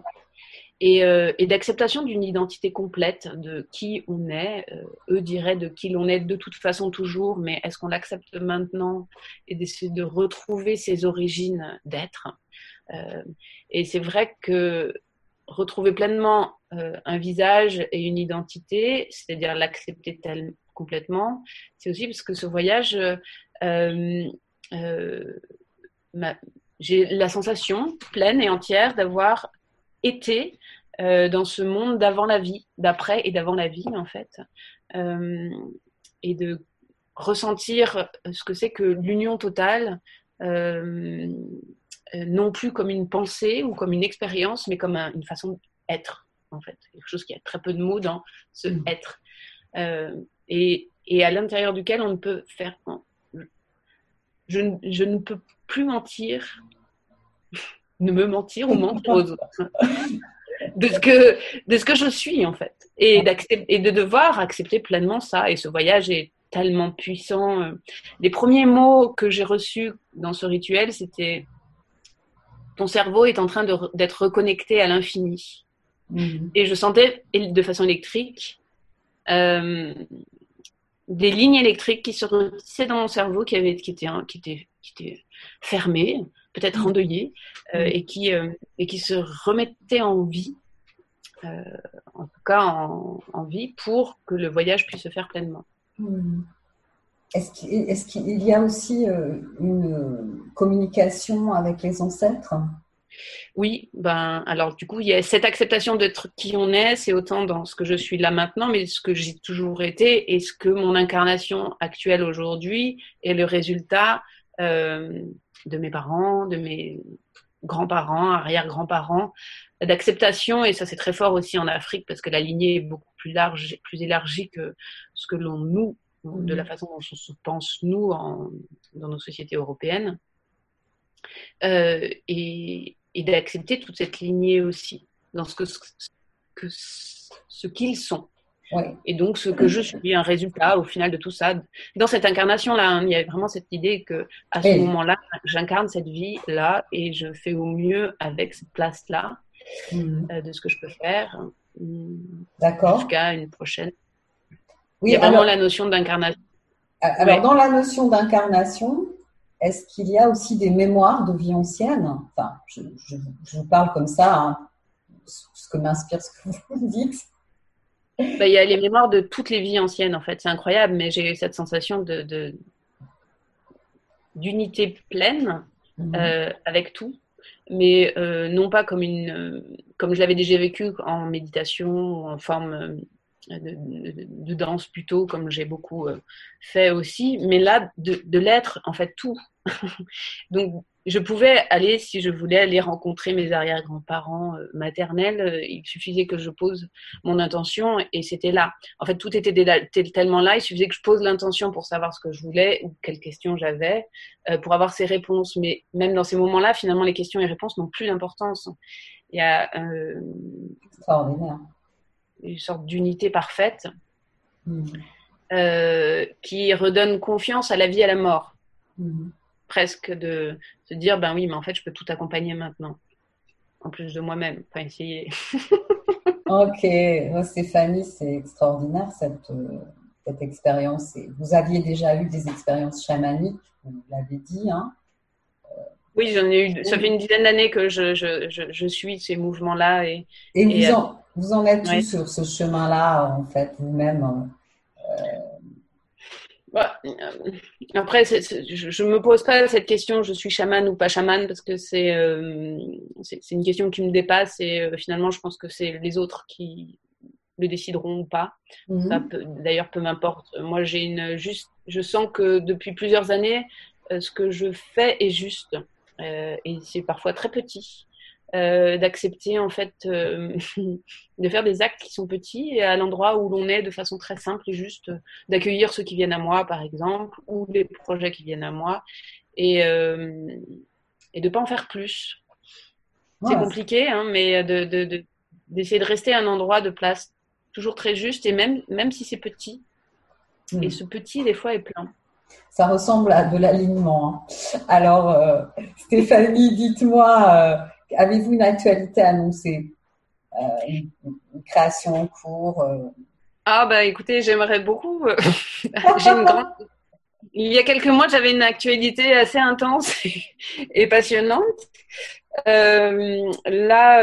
Et, euh, et d'acceptation d'une identité complète de qui on est. Euh, eux diraient de qui l'on est de toute façon toujours, mais est-ce qu'on l'accepte maintenant et d'essayer de retrouver ses origines d'être. Euh, et c'est vrai que retrouver pleinement un visage et une identité, c'est-à-dire l'accepter tel complètement, c'est aussi parce que ce voyage, j'ai la sensation pleine et entière d'avoir été euh, dans ce monde d'avant la vie, d'après et d'avant la vie en fait, Euh, et de ressentir ce que c'est que l'union totale, euh, non plus comme une pensée ou comme une expérience, mais comme un- une façon d'être en fait, quelque chose qui a très peu de mots dans ce Mm. être, et, et à l'intérieur duquel on ne peut faire, je ne peux plus mentir, ne me mentir ou mentir aux autres. De ce que de ce que je suis en fait. Et d'accepter et de devoir accepter pleinement ça. Et ce voyage est tellement puissant. Les premiers mots que j'ai reçus dans ce rituel c'était ton cerveau est en train d'être reconnecté à l'infini. Mhm. et je sentais de façon électrique euh, des lignes électriques qui se retissaient dans mon cerveau qui avaient qui étaient qui étaient qui étaient fermées peut-être endeuillées euh, et qui euh, et qui se remettaient en vie euh, en tout cas en, en vie pour que le voyage puisse se faire pleinement. Mhm. Est-ce qu'il y a aussi une communication avec les ancêtres? Oui, ben alors du coup il y a cette acceptation d'être qui on est, c'est autant dans ce que je suis là maintenant, mais ce que j'ai toujours été et ce que mon incarnation actuelle aujourd'hui est le résultat euh, de mes parents, de mes grands-parents, arrière-grands-parents, d'acceptation. Et ça c'est très fort aussi en Afrique parce que la lignée est beaucoup plus large, plus élargie que ce que l'on nous de la façon dont on se pense, nous, dans nos sociétés européennes, euh, et, d'accepter toute cette lignée aussi, dans ce que, ce qu'ils sont. Et donc, ce que je suis, un résultat au final de tout ça. Dans cette incarnation-là, hein, il y a vraiment cette idée que à ce moment-là, j'incarne cette vie-là et je fais au mieux avec cette place-là mm. euh, de ce que je peux faire. D'accord. Jusqu'à une prochaine. Oui, il y a vraiment la notion d'incarnation. Alors, dans la notion d'incarnation, est-ce qu'il y a aussi des mémoires de vie ancienne? Enfin, je, vous parle comme ça, hein, ce que m'inspire ce que vous me Bah, il y a les mémoires de toutes les vies anciennes, en fait. C'est incroyable, mais j'ai eu cette sensation de, d'unité pleine mhm. euh, avec tout, mais euh, non pas comme, une, comme je l'avais déjà vécu en méditation, en forme de, danse plutôt, comme j'ai beaucoup euh, fait aussi, mais là, de, de l'être, en fait, tout. Donc, je pouvais aller, si je voulais, aller rencontrer mes arrière-grands-parents euh, maternels. Euh, il suffisait que je pose mon intention et c'était là. En fait, tout était tellement là. Il suffisait que je pose l'intention pour savoir ce que je voulais ou quelles questions j'avais, pour avoir ces réponses. Mais même dans ces moments-là, finalement, les questions et réponses n'ont plus d'importance. Il y a une sorte d'unité parfaite mm. euh, qui redonne confiance à la vie et à la mort. Mm. Presque de se dire, ben oui, mais en fait, je peux tout accompagner maintenant. En plus de moi-même, enfin essayer. ok, Stéphanie, c'est extraordinaire cette, cette expérience. Vous aviez déjà eu des expériences chamaniques, vous l'avez dit, hein oui, j'en ai eu. Ça fait une dizaine d'années que je, je, je, suis ces mouvements-là. Et, et, vous, euh, en, vous, en, êtes tous sur ce chemin-là, en fait, vous-même euh... bah, euh, Après, je ne me pose pas cette question, je suis chaman ou pas chaman, parce que c'est euh, une question qui me dépasse et finalement, je pense que c'est les autres qui le décideront ou pas. Mhm. D'ailleurs, peu m'importe. Moi, j'ai une juste, je sens que depuis plusieurs années, ce que je fais est juste. Euh, et c'est parfois très petit. Euh, d'accepter en fait euh, de faire des actes qui sont petits et à l'endroit où l'on est de façon très simple et juste d'accueillir ceux qui viennent à moi par exemple ou les projets qui viennent à moi et, et de pas en faire plus. C'est compliqué, hein, mais d'essayer de, de, rester à un endroit de place toujours très juste et même, même si c'est petit. Et hmm. ce petit, des fois, est plein. Ça ressemble à de l'alignement. Hein. Alors, euh, Stéphanie, dites-moi, euh, avez-vous une actualité annoncée euh, une, création en cours Ah, bah écoutez, j'aimerais beaucoup. Il y a quelques mois, j'avais une actualité assez intense et, passionnante. là,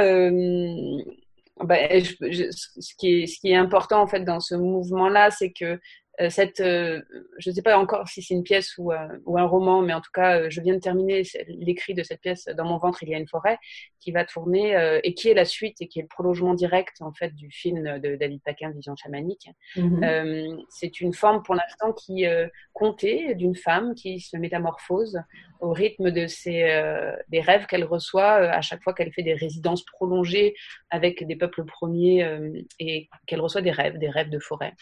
bah, ce, qui est, ce qui est important en fait dans ce mouvement-là, c'est que euh, cette, euh, je ne sais pas encore si c'est une pièce ou, euh, ou, un roman, mais en tout cas, je viens de terminer l'écrit de cette pièce. Dans mon ventre, il y a une forêt qui va tourner et qui est la suite et qui est le prolongement direct en fait du film de David Paquin, Vision chamanique. Mhm. c'est une forme pour l'instant qui comptait d'une femme qui se métamorphose au rythme de ses, des rêves qu'elle reçoit à chaque fois qu'elle fait des résidences prolongées avec des peuples premiers et qu'elle reçoit des rêves, des rêves de forêt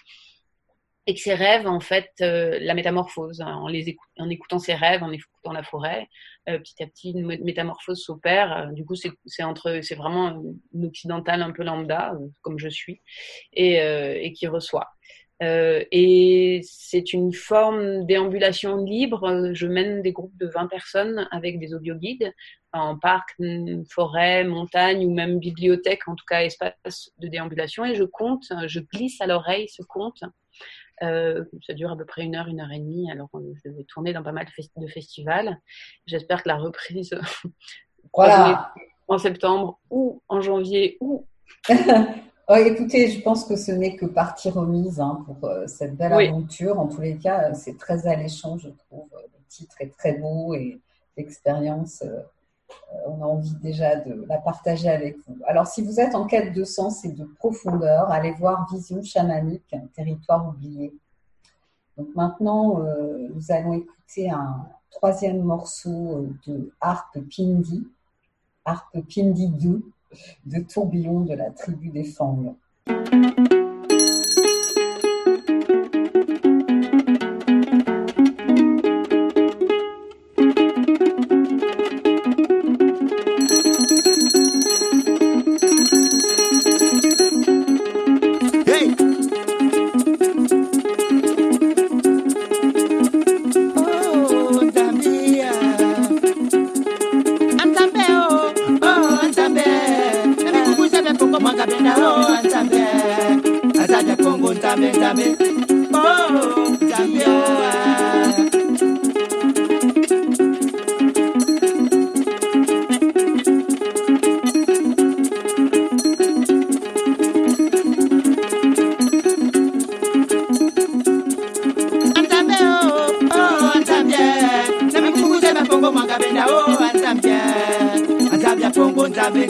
et que ces rêves, en fait, euh, la métamorphose, hein, en, les en écoutant ces rêves, en écoutant la forêt, euh, petit à petit, une métamorphose s'opère. Euh, du coup, c'est entre, c'est vraiment une occidentale un peu lambda, comme je suis, et, et qui reçoit. et c'est une forme déambulation libre. Je mène des groupes de 20 personnes avec des audio-guides en parc, forêt, montagne ou même bibliothèque, en tout cas espace de déambulation. Et je compte, je glisse à l'oreille ce compte euh, ça dure à peu près une heure, une heure et demie. Alors, je vais tourner dans pas mal de festivals. J'espère que la reprise voilà. en septembre ou en janvier ou. oh, écoutez, je pense que ce n'est que partie remise hein, pour euh, cette belle aventure. En tous les cas, c'est très alléchant, je trouve. Le titre est très beau et l'expérience euh, on a envie déjà de la partager avec vous. Alors, si vous êtes en quête de sens et de profondeur, allez voir Vision chamanique, territoire oublié. Donc maintenant, euh, nous allons écouter un troisième morceau euh, de Harpe Pindi, Harpe Pindi 2, de Tourbillon de la tribu des Fangs. I'm ooo jàmé ooo aa. Pongo, oh, atambia Atambia, pongo, nzambe,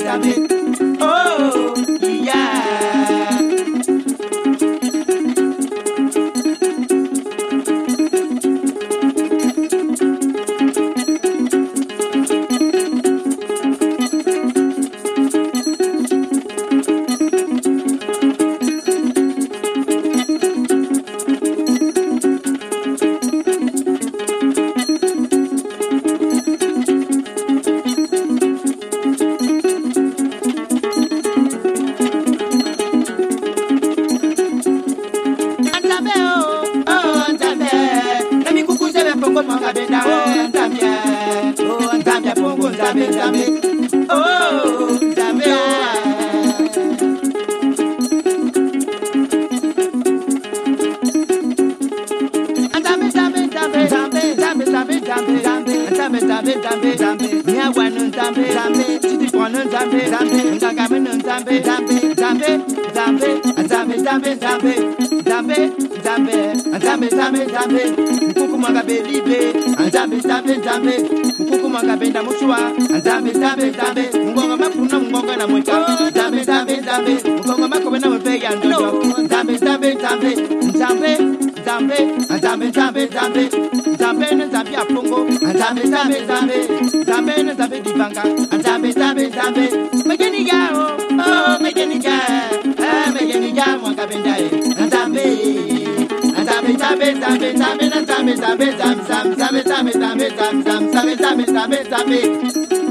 dame, dame, dame, dame, dame, dame, dame, dame, dame, dame.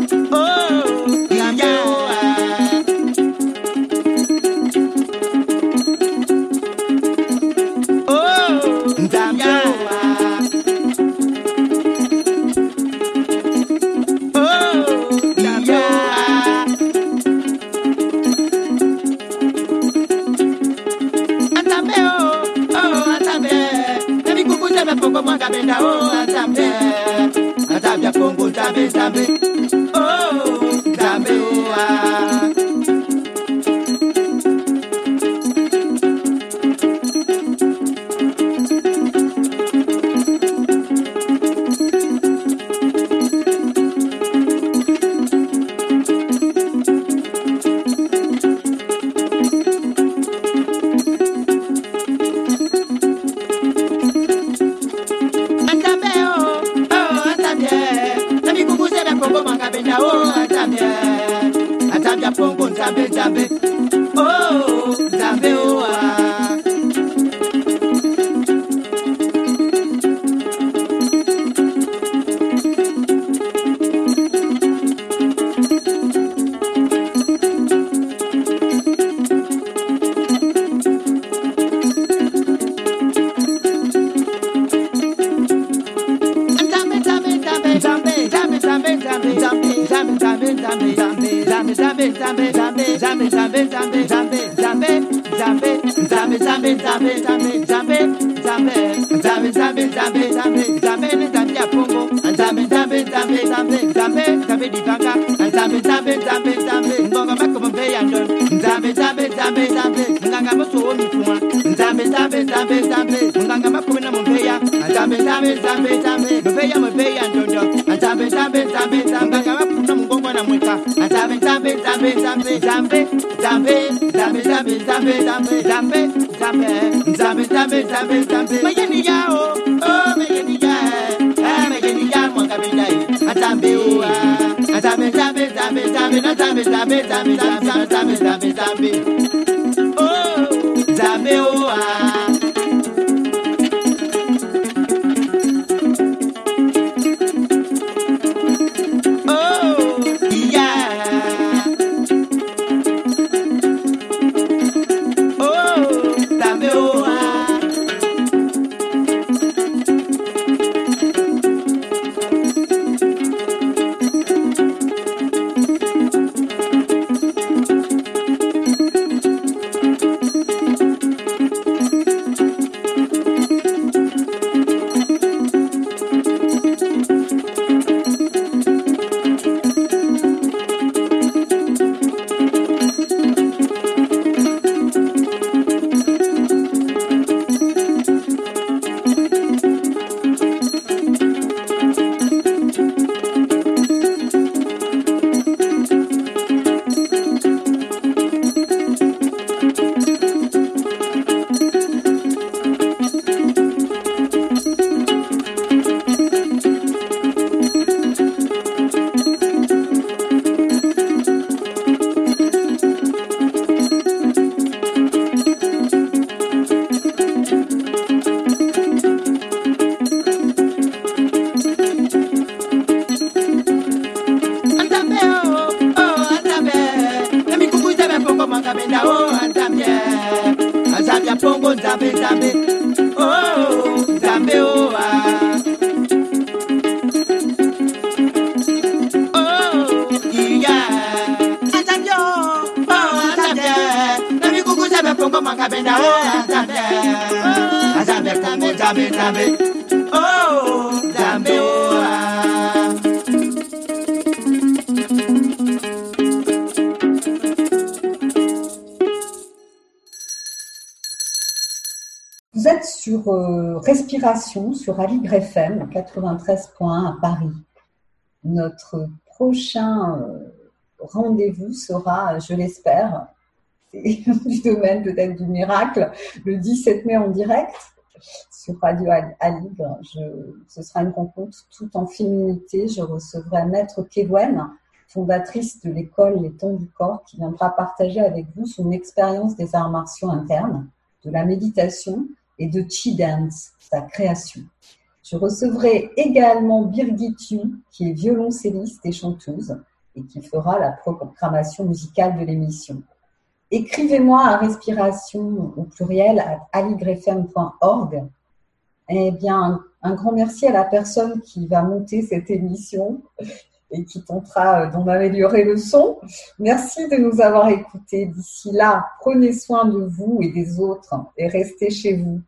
ntambe ntambe ntambe ngonga makombe ya ndolo ntambe ntambe ntambe ntambe nganga mosowo mituma ntambe ntambe ntambe ntambe nganga makombe na mumbeya ntambe ntambe ntambe ntambe mumbeya mumbeya ndondo ntambe ntambe ntambe ntambe nganga mapunda mungongo na mwika ntambe ntambe ntambe ntambe ntambe ntambe ntambe ntambe ntambe ntambe ntambe ntambe ntambe ntambe ntambe mayeni yao Zambi, Zambi, Zambi, Zambi, Zambi, Zambi, Zambi, Zambi, Zambi. Sur Aligre FM 93.1 à Paris. Notre prochain euh, rendez-vous sera, je l'espère, du domaine peut-être du miracle, le 17 mai en direct sur Radio Al- Aligre. Ce sera une rencontre tout en féminité. Je recevrai Maître Kewen, fondatrice de l'école Les Temps du Corps, qui viendra partager avec vous son expérience des arts martiaux internes, de la méditation et de Chi Dance, création. Je recevrai également Birgit Yu, qui est violoncelliste et chanteuse et qui fera la programmation musicale de l'émission. Écrivez-moi à respiration au pluriel à aligrefm.org. Eh bien, un, un grand merci à la personne qui va monter cette émission et qui tentera euh, d'en améliorer le son. Merci de nous avoir écoutés. D'ici là, prenez soin de vous et des autres et restez chez vous.